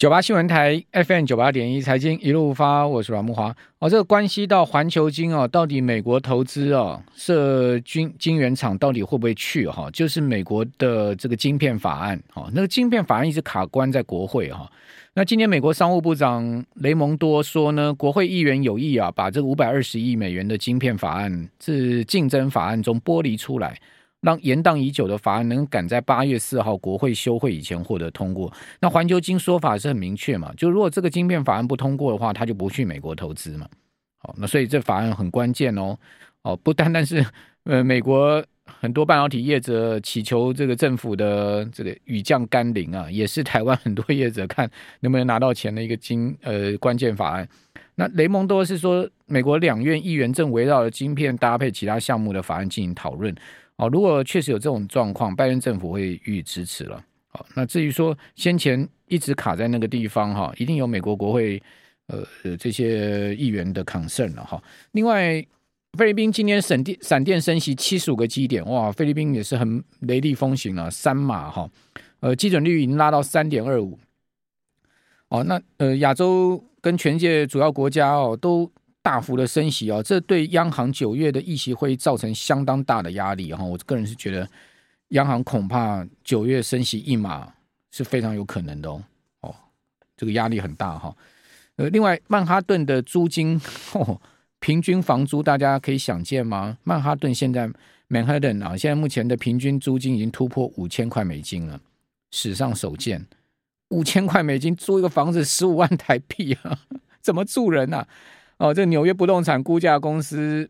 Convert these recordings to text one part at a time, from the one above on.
九八新闻台 FM 九八点一财经一路发，我是阮慕华。哦，这个关系到环球金哦，到底美国投资哦设晶晶圆厂到底会不会去哈、哦？就是美国的这个晶片法案哈、哦，那个晶片法案一直卡关在国会哈、哦。那今天美国商务部长雷蒙多说呢，国会议员有意啊把这个五百二十亿美元的晶片法案自竞争法案中剥离出来。让延宕已久的法案能赶在八月四号国会休会以前获得通过。那环球金说法是很明确嘛，就如果这个晶片法案不通过的话，他就不去美国投资嘛。好，那所以这法案很关键哦。哦，不单单是呃美国很多半导体业者祈求这个政府的这个雨降甘霖啊，也是台湾很多业者看能不能拿到钱的一个晶呃关键法案。那雷蒙多是说，美国两院议员正围绕着晶片搭配其他项目的法案进行讨论。哦，如果确实有这种状况，拜登政府会予以支持了。好，那至于说先前一直卡在那个地方哈，一定有美国国会呃这些议员的 concern 了哈。另外，菲律宾今天闪电闪电升息七十五个基点，哇，菲律宾也是很雷厉风行了，三码哈，呃，基准率已经拉到三点二五。哦，那呃，亚洲跟全世界主要国家哦都。大幅的升息啊，这对央行九月的议息会造成相当大的压力哈。我个人是觉得，央行恐怕九月升息一码是非常有可能的哦。哦，这个压力很大哈。呃，另外，曼哈顿的租金，平均房租大家可以想见吗？曼哈顿现在曼哈顿啊，现在目前的平均租金已经突破五千块美金了，史上首见，五千块美金租一个房子十五万台币啊，怎么住人啊？哦，这纽约不动产估价公司，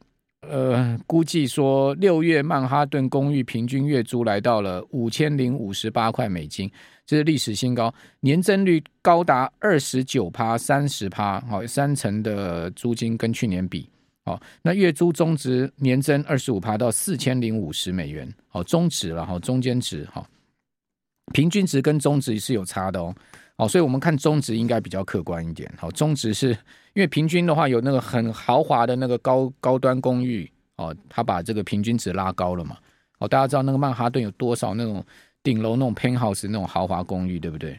呃，估计说六月曼哈顿公寓平均月租来到了五千零五十八块美金，这是历史新高，年增率高达二十九趴、三十趴，好，三成的租金跟去年比，好，那月租中值年增二十五趴到四千零五十美元，好，中值了哈，中间值哈，平均值跟中值是有差的哦。哦，所以我们看中值应该比较客观一点。好，中值是因为平均的话有那个很豪华的那个高高端公寓哦，它把这个平均值拉高了嘛。哦，大家知道那个曼哈顿有多少那种顶楼那种 penthouse 那种豪华公寓，对不对？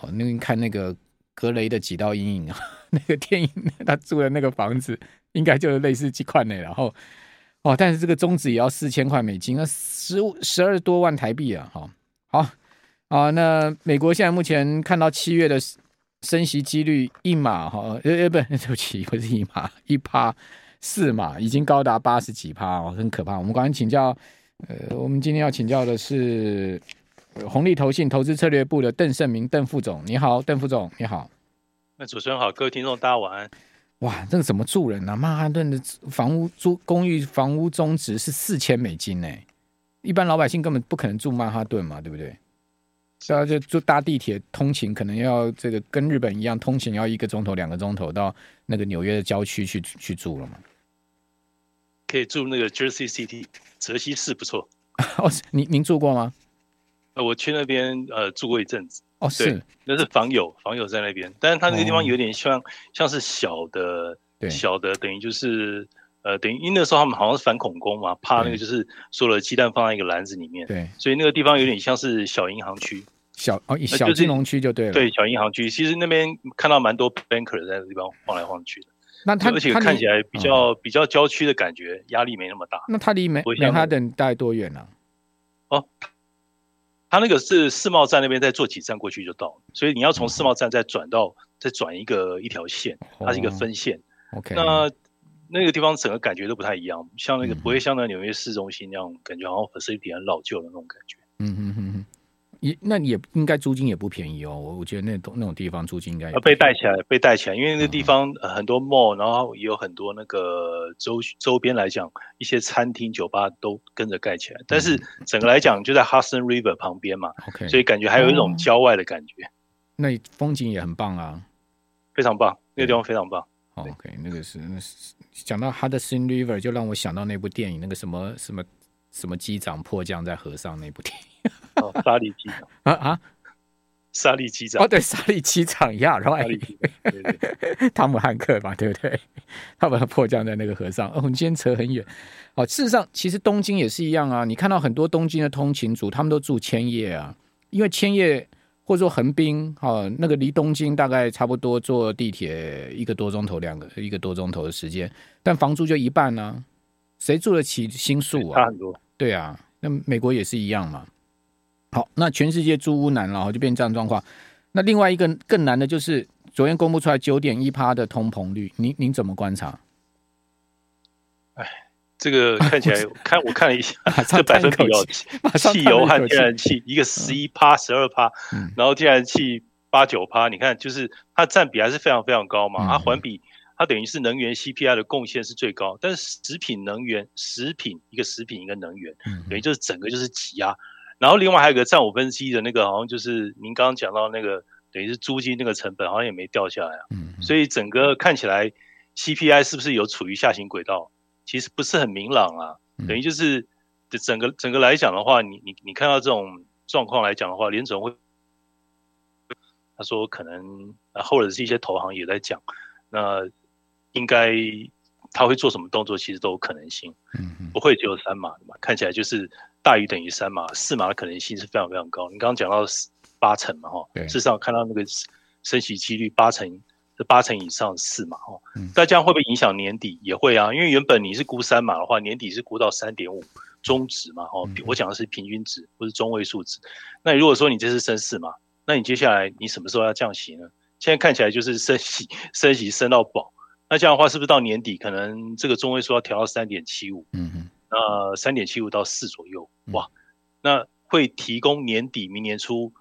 哦，那个看那个格雷的几道阴影啊，那个电影他住的那个房子应该就是类似几块内，然后哦，但是这个中值也要四千块美金，那十十二多万台币啊，好，好。啊，那美国现在目前看到七月的升息几率一码哈，呃呃不，对不起，不是一码，一趴四码，已经高达八十几趴哦，很可怕。我们刚刚请教，呃，我们今天要请教的是红利投信投资策略部的邓胜明邓副总，你好，邓副总，你好。那主持人好，各位听众大家晚安。哇，这个怎么住人呢、啊？曼哈顿的房屋租公寓房屋中值是四千美金呢，一般老百姓根本不可能住曼哈顿嘛，对不对？是啊，就就搭地铁通勤，可能要这个跟日本一样，通勤要一个钟头、两个钟头到那个纽约的郊区去去住了嘛。可以住那个 Jersey City，泽西市不错。哦，您您住过吗？呃，我去那边呃住过一阵子。哦，是，那是房友，房友在那边，但是他那个地方有点像、哦、像是小的，小的等于就是呃等于因为那时候他们好像是反恐攻嘛，怕那个就是所有的鸡蛋放在一个篮子里面，对，所以那个地方有点像是小银行区。小哦，小金融区就对了。对，小银行区，其实那边看到蛮多 banker 在那个地方晃来晃去的。那他而且看起来比较比较郊区的感觉，压力没那么大。那他离曼曼哈顿大概多远呢？哦，他那个是世贸站那边，再坐几站过去就到了。所以你要从世贸站再转到再转一个一条线，它是一个分线。OK，那那个地方整个感觉都不太一样，像那个不会像那纽约市中心那样，感觉好像 facility 很老旧的那种感觉。嗯嗯嗯嗯。也那也应该租金也不便宜哦，我我觉得那种那种地方租金应该被带起来，被带起来，因为那个地方很多 mall，然后也有很多那个周周边来讲，一些餐厅、酒吧都跟着盖起来。但是整个来讲，就在 Hudson River 旁边嘛，OK，所以感觉还有一种郊外的感觉。那风景也很棒啊，非常棒，那个地方非常棒。OK，那个是那是讲到 Hudson River，就让我想到那部电影，那个什么什么什么机长迫降在河上那部电影。哦，沙利机长 啊啊，沙利机长哦，对，沙利机长一样，然后 汤姆汉克嘛，对不对？他把它迫降在那个河上。哦，我们今天扯很远。哦，事实上，其实东京也是一样啊。你看到很多东京的通勤族，他们都住千叶啊，因为千叶或或者说横滨，哈，那个离东京大概差不多坐地铁一个多钟头，两个一个多钟头的时间，但房租就一半呢、啊，谁住得起新宿啊？差很多。对啊，那美国也是一样嘛。好，那全世界租屋难了，就变这样状况。那另外一个更难的就是昨天公布出来九点一趴的通膨率，您您怎么观察？哎。这个看起来，看我看了一下，这百分比哦，汽油和天然气一个十一趴、十二趴，然后天然气八九趴，你看就是它占比还是非常非常高嘛。它环比，它等于是能源 CPI 的贡献是最高，但是食品能源、食品一个食品一个能源，等于就是整个就是挤压。然后另外还有个占五分之一的那个，好像就是您刚刚讲到那个，等于是租金那个成本好像也没掉下来啊。所以整个看起来 CPI 是不是有处于下行轨道？其实不是很明朗啊，等于就是整个整个来讲的话，你你你看到这种状况来讲的话，联总会他说可能啊，或者是一些投行也在讲，那应该他会做什么动作，其实都有可能性，不会只有三码的嘛，看起来就是大于等于三码，四码的可能性是非常非常高。你刚刚讲到八成嘛，哈，事实上看到那个升息几率八成。八成以上四嘛哦，那这样会不会影响年底？也会啊，因为原本你是估三码的话，年底是估到三点五中值嘛哦，我讲的是平均值，不是中位数值。那如果说你这是升四嘛，那你接下来你什么时候要降息呢？现在看起来就是升息，升息升到饱。那这样的话，是不是到年底可能这个中位数要调到三点七五？嗯嗯，那三点七五到四左右，哇，那会提供年底明年初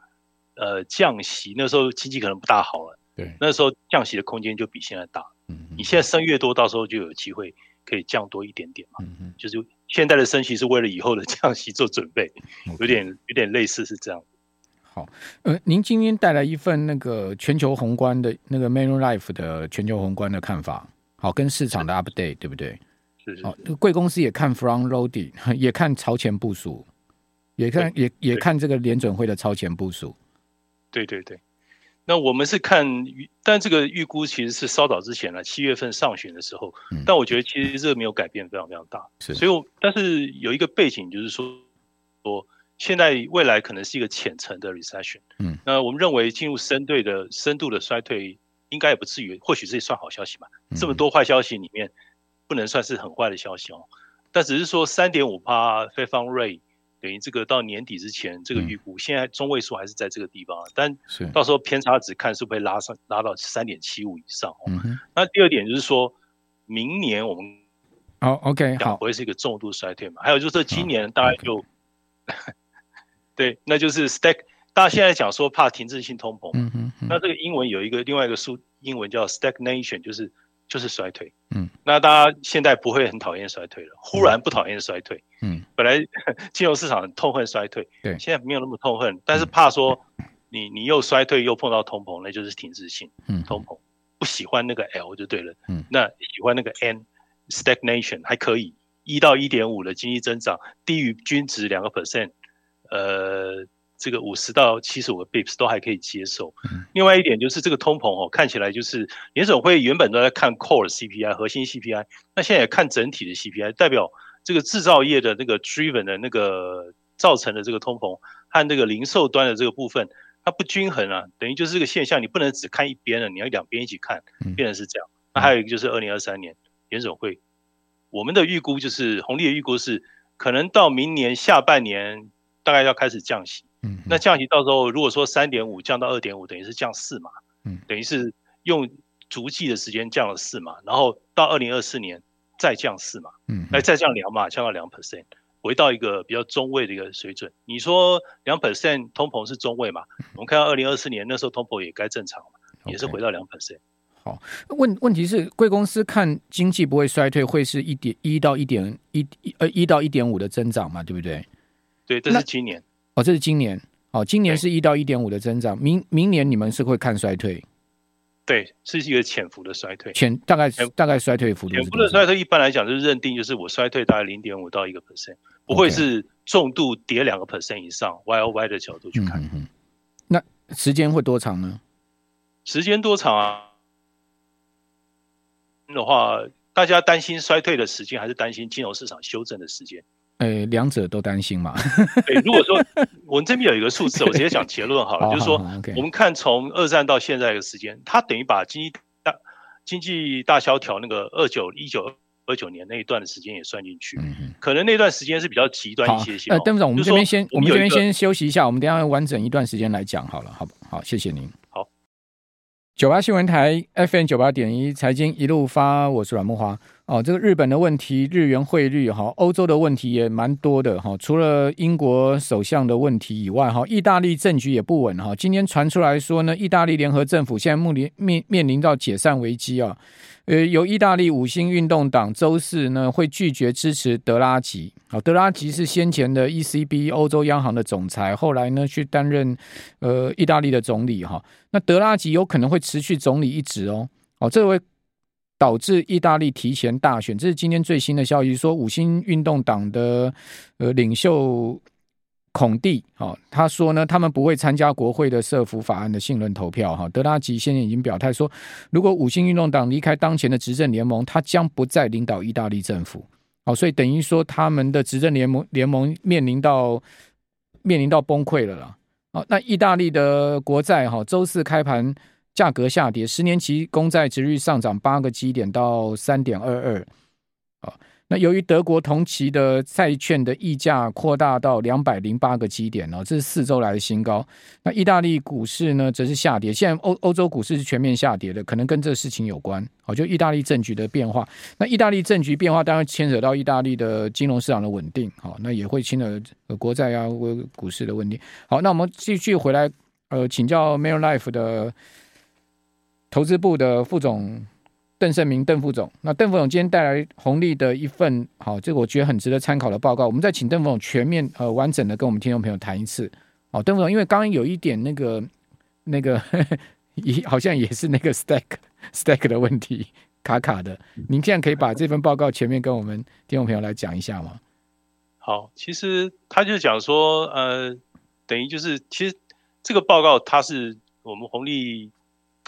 呃降息，那时候经济可能不大好了。对，那时候降息的空间就比现在大。嗯，你现在升越多，到时候就有机会可以降多一点点嘛。嗯嗯，就是现在的升息是为了以后的降息做准备，有点有点类似是这样。好，呃，您今天带来一份那个全球宏观的那个 Manulife 的全球宏观的看法，好，跟市场的 update 对不对？是是。好，贵公司也看 front loading，也看超前部署，也看也也看这个联准会的超前部署。对对对。那我们是看预，但这个预估其实是稍早之前了，七月份上旬的时候。但我觉得其实这个没有改变非常非常大。是，所以我但是有一个背景就是说，说现在未来可能是一个浅层的 recession。嗯，那我们认为进入深对的深度的衰退，应该也不至于，或许这也算好消息吧。这么多坏消息里面，不能算是很坏的消息哦。但只是说三点五趴 Fed Fund Rate。等于这个到年底之前，这个预估现在中位数还是在这个地方，但到时候偏差值看是不是拉上拉到三点七五以上。嗯。那第二点就是说，明年我们好 OK 好不会是一个重度衰退嘛？还有就是今年大概就对，那就是 stack。大家现在讲说怕停滞性通膨，嗯，那这个英文有一个另外一个数，英文叫 stagnation，就是。就是衰退，嗯，那大家现在不会很讨厌衰退了，忽然不讨厌衰退，嗯，本来 金融市场很痛恨衰退，对，现在没有那么痛恨，但是怕说你你又衰退又碰到通膨，那就是停滞性，嗯，通膨不喜欢那个 L 就对了，嗯，那喜欢那个 N stagnation 还可以，一到一点五的经济增长低于均值两个 percent，呃。这个五十到七十五个 bips 都还可以接受。另外一点就是这个通膨哦，看起来就是联总会原本都在看 core CPI 核心 CPI，那现在也看整体的 CPI，代表这个制造业的那个 driven 的那个造成的这个通膨和那个零售端的这个部分，它不均衡啊，等于就是这个现象，你不能只看一边了，你要两边一起看，变成是这样。那还有一个就是二零二三年联总会，我们的预估就是红利的预估是可能到明年下半年大概要开始降息。嗯，那降息到时候如果说三点五降到二点五，等于是降四嘛，嗯，等于是用足迹的时间降了四嘛，然后到二零二四年再降四嘛，嗯，来再降两嘛，降到两 percent，回到一个比较中位的一个水准。你说两 percent 通膨是中位嘛？我们看到二零二四年那时候通膨也该正常嘛，也是回到两 percent。好，问问题是贵公司看经济不会衰退，会是一点一到一点一呃一到一点五的增长嘛？对不对？对，这是今年。哦，这是今年。哦，今年是一到一点五的增长，明明年你们是会看衰退，对，是一个潜伏的衰退，潜大概大概衰退幅度，潜伏的衰退一般来讲就是认定就是我衰退大概零点五到一个 percent，不会是重度跌两个 percent 以上，Y O Y 的角度去看，嗯嗯，那时间会多长呢？时间多长啊？的话，大家担心衰退的时间，还是担心金融市场修正的时间？呃，两者都担心嘛。对，如果说我们这边有一个数字，我直接讲结论好了，就是说，我们看从二战到现在的时间，它等于把经济大经济大萧条那个二九一九二九年那一段的时间也算进去，可能那段时间是比较极端一些些。呃，邓副总，我们这边先，我们这边先休息一下，我们等下完整一段时间来讲好了，好不好？谢谢您。好，九八新闻台 FM 九八点一财经一路发，我是阮慕驊。哦，这个日本的问题，日元汇率哈，欧洲的问题也蛮多的哈。除了英国首相的问题以外，哈，意大利政局也不稳哈。今天传出来说呢，意大利联合政府现在目临面面临到解散危机啊。呃，由意大利五星运动党周四呢会拒绝支持德拉吉。好，德拉吉是先前的 ECB 欧洲央行的总裁，后来呢去担任呃意大利的总理哈。那德拉吉有可能会辞去总理一职哦。哦，这位。导致意大利提前大选，这是今天最新的消息。说五星运动党的呃领袖孔蒂，哈，他说呢，他们不会参加国会的社福法案的信任投票。哈，德拉吉现在已经表态说，如果五星运动党离开当前的执政联盟，他将不再领导意大利政府。好，所以等于说他们的执政联盟联盟面临到面临到崩溃了啦。好，那意大利的国债哈，周四开盘。价格下跌，十年期公债殖率上涨八个基点到三点二二。啊那由于德国同期的债券的溢价扩大到两百零八个基点哦，这是四周来的新高。那意大利股市呢，则是下跌。现在欧欧洲股市是全面下跌的，可能跟这个事情有关。好，就意大利政局的变化。那意大利政局变化，当然牵扯到意大利的金融市场的稳定。好，那也会牵扯国债啊，股市的问题。好，那我们继续回来，呃，请教 Manulife 的。投资部的副总邓胜明，邓副总，那邓副总今天带来红利的一份，好，这个我觉得很值得参考的报告。我们再请邓副总全面呃完整的跟我们听众朋友谈一次。好，邓副总，因为刚刚有一点那个那个也 好像也是那个 stack stack 的问题卡卡的，您现在可以把这份报告全面跟我们听众朋友来讲一下吗？好，其实他就讲说，呃，等于就是其实这个报告它是我们红利。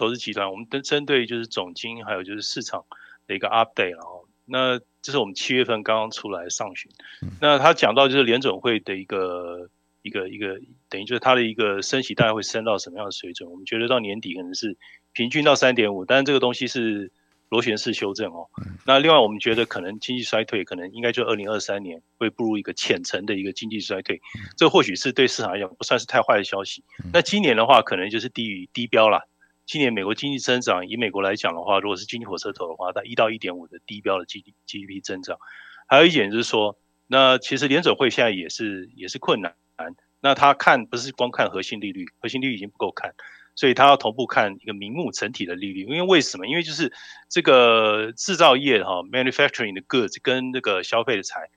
投资集团，我们针针对就是总经，还有就是市场的一个 update，然后那这是我们七月份刚刚出来上旬，那他讲到就是联准会的一个一个一个，等于就是它的一个升息大概会升到什么样的水准？我们觉得到年底可能是平均到三点五，但是这个东西是螺旋式修正哦。那另外我们觉得可能经济衰退可能应该就二零二三年会步入一个浅层的一个经济衰退，这或许是对市场来讲不算是太坏的消息。那今年的话，可能就是低于低标了。今年美国经济增长，以美国来讲的话，如果是经济火车头的话，在一到一点五的低标的 G D G D P 增长。还有一点就是说，那其实联准会现在也是也是困难。那他看不是光看核心利率，核心利率已经不够看，所以他要同步看一个名目整体的利率。因为为什么？因为就是这个制造业哈，manufacturing 的 goods 跟那个消费的财，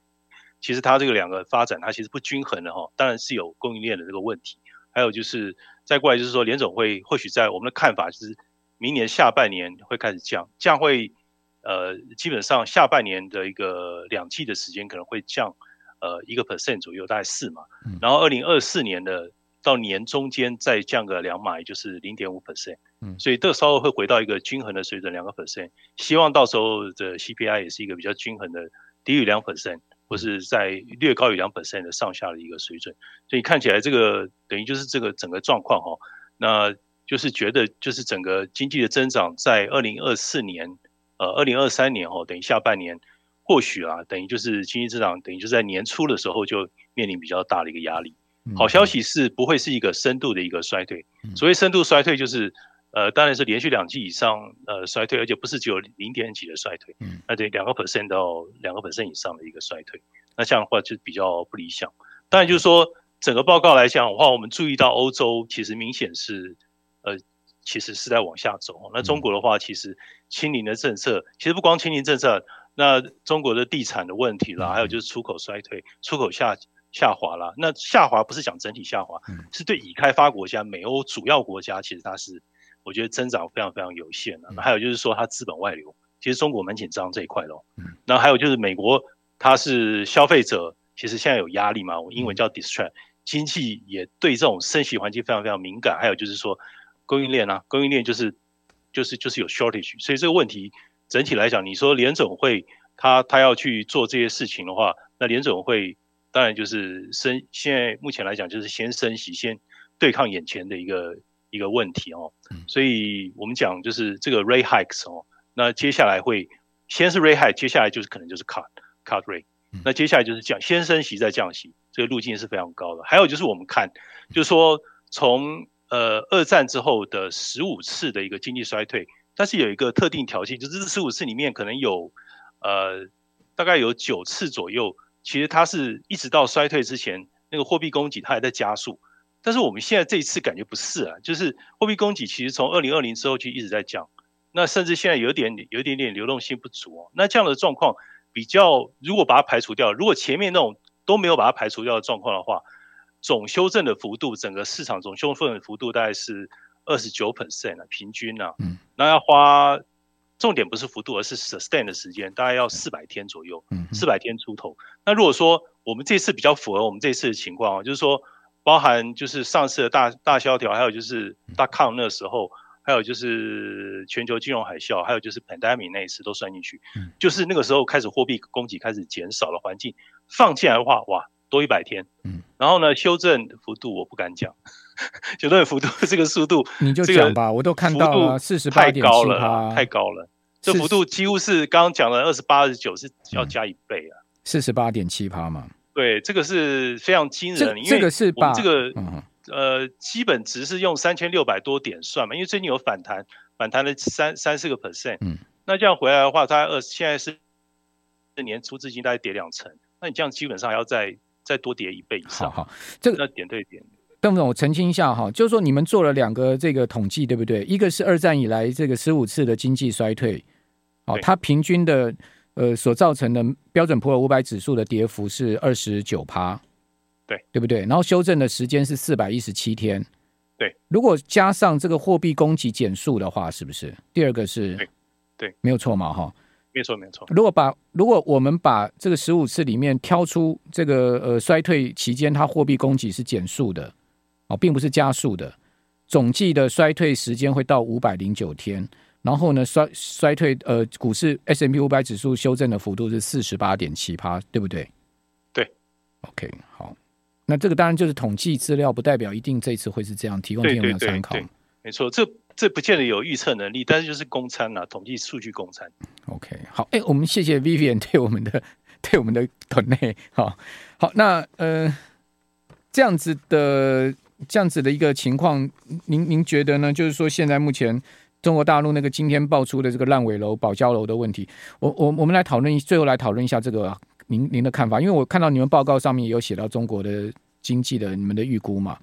其实它这个两个发展它其实不均衡的哈，当然是有供应链的这个问题。还有就是。再过来就是说，联总会或许在我们的看法就是，明年下半年会开始降，降会，呃，基本上下半年的一个两季的时间可能会降，呃，一个 percent 左右，大概四嘛，然后二零二四年的到年中间再降个两码，也就是零点五 percent，所以这稍微会回到一个均衡的水准，两个 percent，希望到时候的 CPI 也是一个比较均衡的，低于两 percent。或是在略高于两 percent 的上下的一个水准，所以看起来这个等于就是这个整个状况哈，那就是觉得就是整个经济的增长在二零二四年，呃，二零二三年哈，等于下半年或许啊，等于就是经济增长等于就在年初的时候就面临比较大的一个压力。好消息是不会是一个深度的一个衰退，所谓深度衰退就是。呃，当然是连续两季以上呃衰退，而且不是只有零点几的衰退，嗯，那对两个 percent 到两个 percent 以上的一个衰退，那这样的话就比较不理想。当然就是说整个报告来讲的话，我们注意到欧洲其实明显是呃其实是在往下走。那中国的话，其实清零的政策其实不光清零政策，那中国的地产的问题啦，还有就是出口衰退，出口下下滑啦。那下滑不是讲整体下滑，是对已开发国家、美欧主要国家，其实它是。我觉得增长非常非常有限了。那还有就是说，它资本外流，其实中国蛮紧张这一块喽。那还有就是美国，它是消费者，其实现在有压力嘛。我英文叫 distress，经济也对这种升息环境非常非常敏感。还有就是说，供应链啊，供应链就是就是就是有 shortage，所以这个问题整体来讲，你说联总会他他要去做这些事情的话，那联总会当然就是升，现在目前来讲就是先升息，先对抗眼前的一个一个问题哦。所以我们讲就是这个 rate hikes 哦，那接下来会先是 rate hike，接下来就是可能就是 cut cut rate，那接下来就是降，先升息再降息，这个路径是非常高的。还有就是我们看，就是说从呃二战之后的十五次的一个经济衰退，但是有一个特定条件，就是这十五次里面可能有呃。大概有九次左右，其实它是一直到衰退之前，那个货币供给它还在加速。但是我们现在这一次感觉不是啊，就是货币供给其实从二零二零之后就一直在降，那甚至现在有点有一点点流动性不足哦。那这样的状况比较，如果把它排除掉，如果前面那种都没有把它排除掉的状况的话，总修正的幅度，整个市场总修正的幅度大概是二十九 percent 啊，平均啊，嗯，那要花。重点不是幅度，而是 sustain 的时间，大概要四百天左右，四百天出头。那如果说我们这次比较符合我们这次的情况啊，就是说包含就是上次的大大萧条，还有就是 dot-com 那时候，还有就是全球金融海啸，还有就是 pandemic 那一次都算进去，嗯就是那个时候开始货币供给开始减少了环境放进来的话，哇，多一百天。嗯然后呢，修正幅度我不敢讲。修正幅度 这个速度，你就讲吧，我都看到了，四十八太高了，太高了。这幅度几乎是刚刚讲的二十八、二十九是要加一倍啊，四十八点七趴嘛。对，这个是非常惊人，因为这个是把这个呃基本值是用三千六百多点算嘛，因为最近有反弹，反弹了三三四个 percent，嗯，那这样回来的话，它二现在是年初至今大概跌两成，那你这样基本上还要再再多跌一倍以上，好，好，这个那点对点。邓总，我澄清一下哈，就是说你们做了两个这个统计，对不对？一个是二战以来这个十五次的经济衰退，哦，它平均的呃所造成的标准普尔五百指数的跌幅是二十九趴，对对不对？然后修正的时间是四百一十七天，对。如果加上这个货币供给减速的话，是不是？第二个是，对，对，没有错嘛，哈。没错，没错。如果把如果我们把这个十五次里面挑出这个呃衰退期间，它货币供给是减速的。哦，并不是加速的，总计的衰退时间会到五百零九天，然后呢，衰衰退呃，股市 S M P 五百指数修正的幅度是四十八点七趴，对不对？对，OK，好，那这个当然就是统计资料，不代表一定这次会是这样，提供听众参考。没错，这这不见得有预测能力，但是就是公参啊，统计数据公参。OK，好，哎，我们谢谢 Vivian 对我们的 对我们的团内，好，好，那呃，这样子的。这样子的一个情况，您您觉得呢？就是说，现在目前中国大陆那个今天爆出的这个烂尾楼、保交楼的问题，我我我们来讨论，最后来讨论一下这个您您的看法。因为我看到你们报告上面也有写到中国的经济的你们的预估嘛。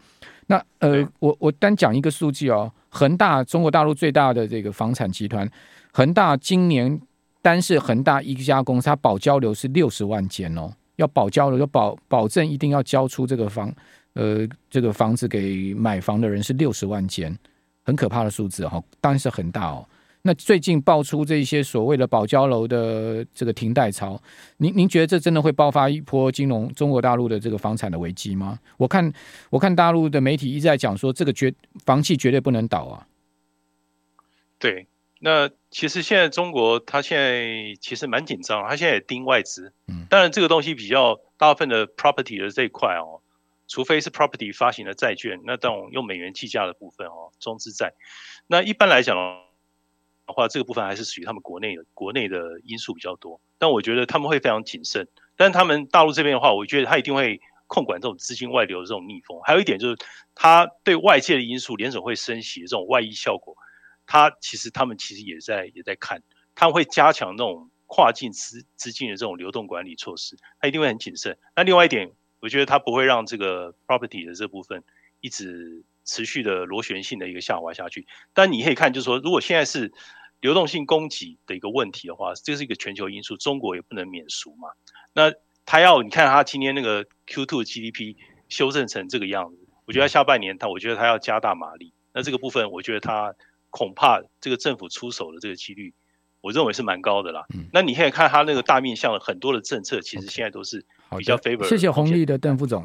那呃，我我单讲一个数据哦，恒大中国大陆最大的这个房产集团，恒大今年单是恒大一家公司，它保交楼是六十万间哦，要保交楼，要保保证一定要交出这个房。呃，这个房子给买房的人是六十万间，很可怕的数字哈，当然是很大哦。那最近爆出这些所谓的保交楼的这个停贷潮，您您觉得这真的会爆发一波金融中国大陆的这个房产的危机吗？我看我看大陆的媒体一直在讲说，这个绝房企绝对不能倒啊。对，那其实现在中国它现在其实蛮紧张，它现在也盯外资，嗯，当然这个东西比较大部分的 property 的这一块哦。除非是 property 发行的债券，那这种用美元计价的部分哦，中资债。那一般来讲的话，这个部分还是属于他们国内的国内的因素比较多。但我觉得他们会非常谨慎。但他们大陆这边的话，我觉得他一定会控管这种资金外流的这种逆风。还有一点就是，他对外界的因素，联准会升息的这种外溢效果，他其实他们其实也在也在看，他们会加强那种跨境资资金的这种流动管理措施，他一定会很谨慎。那另外一点。我觉得它不会让这个 property 的这部分一直持续的螺旋性的一个下滑下去。但你可以看，就是说，如果现在是流动性供给的一个问题的话，这是一个全球因素，中国也不能免俗嘛。那它要你看它今天那个 Q2 GDP 修正成这个样子，我觉得下半年它，我觉得它要加大马力。那这个部分，我觉得它恐怕这个政府出手的这个几率，我认为是蛮高的啦。那你可以看他那个大面向的很多的政策，其实现在都是。比较 favor，谢谢红利的邓副总。